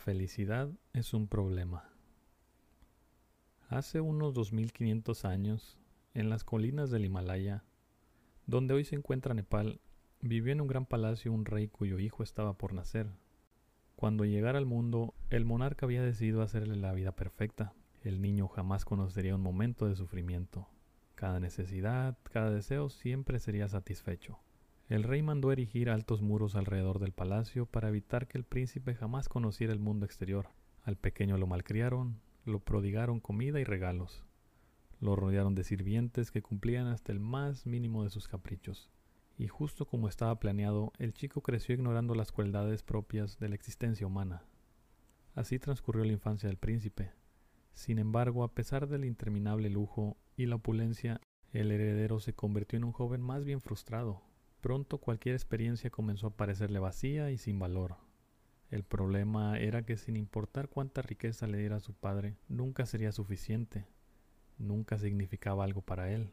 felicidad es un problema. Hace unos 2500 años, en las colinas del Himalaya, donde hoy se encuentra Nepal, vivió en un gran palacio un rey cuyo hijo estaba por nacer. Cuando llegara al mundo, el monarca había decidido hacerle la vida perfecta. El niño jamás conocería un momento de sufrimiento. Cada necesidad, cada deseo siempre sería satisfecho. El rey mandó erigir altos muros alrededor del palacio para evitar que el príncipe jamás conociera el mundo exterior. Al pequeño lo malcriaron, lo prodigaron comida y regalos. Lo rodearon de sirvientes que cumplían hasta el más mínimo de sus caprichos. Y justo como estaba planeado, el chico creció ignorando las cualidades propias de la existencia humana. Así transcurrió la infancia del príncipe. Sin embargo, a pesar del interminable lujo y la opulencia, el heredero se convirtió en un joven más bien frustrado, Pronto cualquier experiencia comenzó a parecerle vacía y sin valor. El problema era que sin importar cuánta riqueza le diera su padre, nunca sería suficiente, nunca significaba algo para él.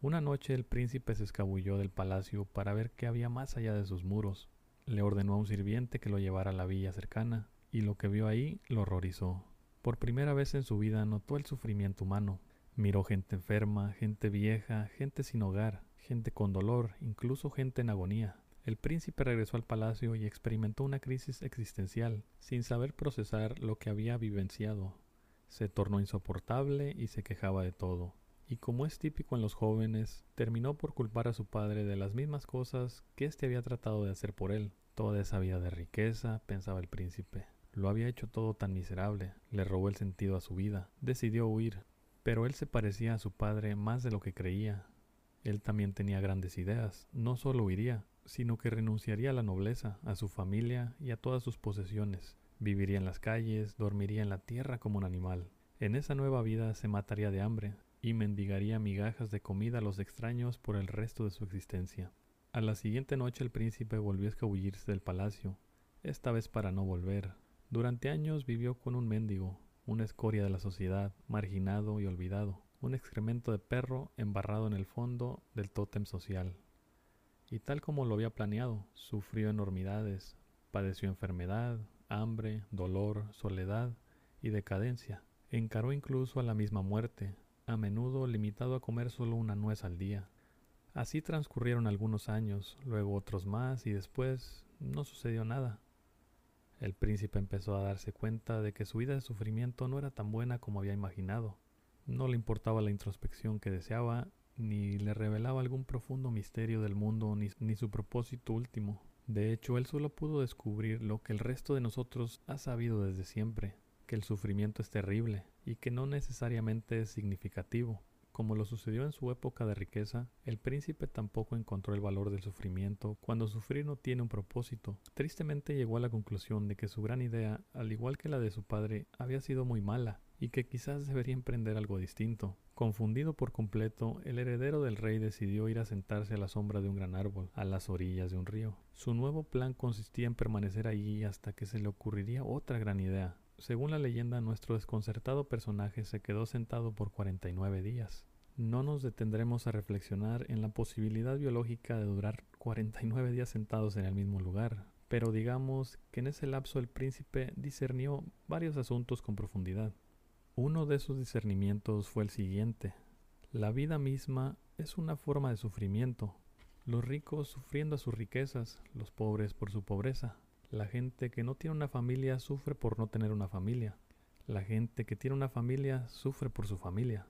Una noche el príncipe se escabulló del palacio para ver qué había más allá de sus muros. Le ordenó a un sirviente que lo llevara a la villa cercana, y lo que vio ahí lo horrorizó. Por primera vez en su vida notó el sufrimiento humano. Miró gente enferma, gente vieja, gente sin hogar, gente con dolor, incluso gente en agonía. El príncipe regresó al palacio y experimentó una crisis existencial, sin saber procesar lo que había vivenciado. Se tornó insoportable y se quejaba de todo. Y como es típico en los jóvenes, terminó por culpar a su padre de las mismas cosas que éste había tratado de hacer por él. Toda esa vida de riqueza, pensaba el príncipe. Lo había hecho todo tan miserable, le robó el sentido a su vida, decidió huir. Pero él se parecía a su padre más de lo que creía, él también tenía grandes ideas. No solo huiría, sino que renunciaría a la nobleza, a su familia y a todas sus posesiones. Viviría en las calles, dormiría en la tierra como un animal. En esa nueva vida se mataría de hambre y mendigaría migajas de comida a los extraños por el resto de su existencia. A la siguiente noche el príncipe volvió a escabullirse del palacio, esta vez para no volver. Durante años vivió con un mendigo, una escoria de la sociedad, marginado y olvidado un excremento de perro embarrado en el fondo del tótem social. Y tal como lo había planeado, sufrió enormidades, padeció enfermedad, hambre, dolor, soledad y decadencia. Encaró incluso a la misma muerte, a menudo limitado a comer solo una nuez al día. Así transcurrieron algunos años, luego otros más y después no sucedió nada. El príncipe empezó a darse cuenta de que su vida de sufrimiento no era tan buena como había imaginado. No le importaba la introspección que deseaba, ni le revelaba algún profundo misterio del mundo, ni, ni, su propósito último. De hecho, él solo pudo descubrir lo que el resto de nosotros ha sabido desde siempre, que el sufrimiento es terrible y que no necesariamente es significativo. Como lo sucedió en su época de riqueza, el príncipe tampoco encontró el valor del sufrimiento cuando sufrir no tiene un propósito. Tristemente llegó a la conclusión de que su gran idea, al igual que la de su padre, había sido muy mala y que quizás debería emprender algo distinto. Confundido por completo, el heredero del rey decidió ir a sentarse a la sombra de un gran árbol, a las orillas de un río. Su nuevo plan consistía en permanecer allí hasta que se le ocurriría otra gran idea. Según la leyenda, nuestro desconcertado personaje se quedó sentado por 49 días. No nos detendremos a reflexionar en la posibilidad biológica de durar 49 días sentados en el mismo lugar, pero digamos que en ese lapso el príncipe discernió varios asuntos con profundidad. Uno de esos discernimientos fue el siguiente. La vida misma es una forma de sufrimiento. Los ricos sufriendo a sus riquezas, los pobres por su pobreza. La gente que no tiene una familia sufre por no tener una familia. La gente que tiene una familia sufre por su familia.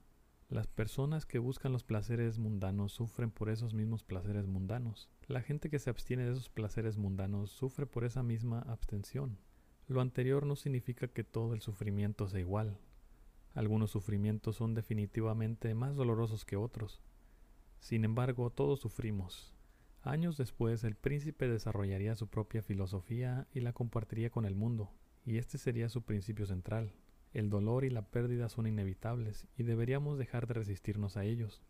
Las personas que buscan los placeres mundanos sufren por esos mismos placeres mundanos. La gente que se abstiene de esos placeres mundanos sufre por esa misma abstención. Lo anterior no significa que todo el sufrimiento sea igual. Algunos sufrimientos son definitivamente más dolorosos que otros. Sin embargo, todos sufrimos. Años después, el príncipe desarrollaría su propia filosofía y la compartiría con el mundo, y este sería su principio central. El dolor y la pérdida son inevitables y deberíamos dejar de resistirnos a ellos.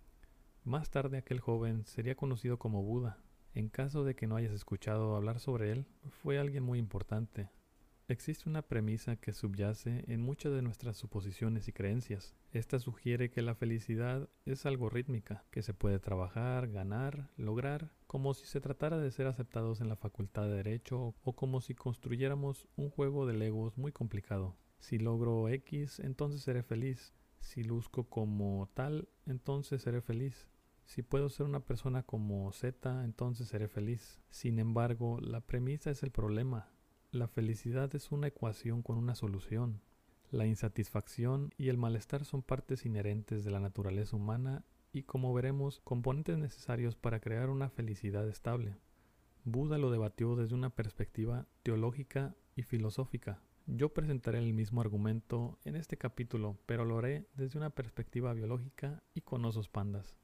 Más tarde aquel joven sería conocido como Buda. En caso de que no hayas escuchado hablar sobre él, fue alguien muy importante. Existe una premisa que subyace en muchas de nuestras suposiciones y creencias. Esta sugiere que la felicidad es algo rítmica, que se puede trabajar, ganar, lograr, como si se tratara de ser aceptados en la facultad de derecho o como si construyéramos un juego de legos muy complicado. Si logro X, entonces seré feliz. Si luzco como tal, entonces seré feliz. Si puedo ser una persona como Z, entonces seré feliz. Sin embargo, la premisa es el problema. La felicidad es una ecuación con una solución. La insatisfacción y el malestar son partes inherentes de la naturaleza humana y, como veremos, componentes necesarios para crear una felicidad estable. Buda lo debatió desde una perspectiva teológica y filosófica. Yo presentaré el mismo argumento en este capítulo, pero lo haré desde una perspectiva biológica y con osos pandas.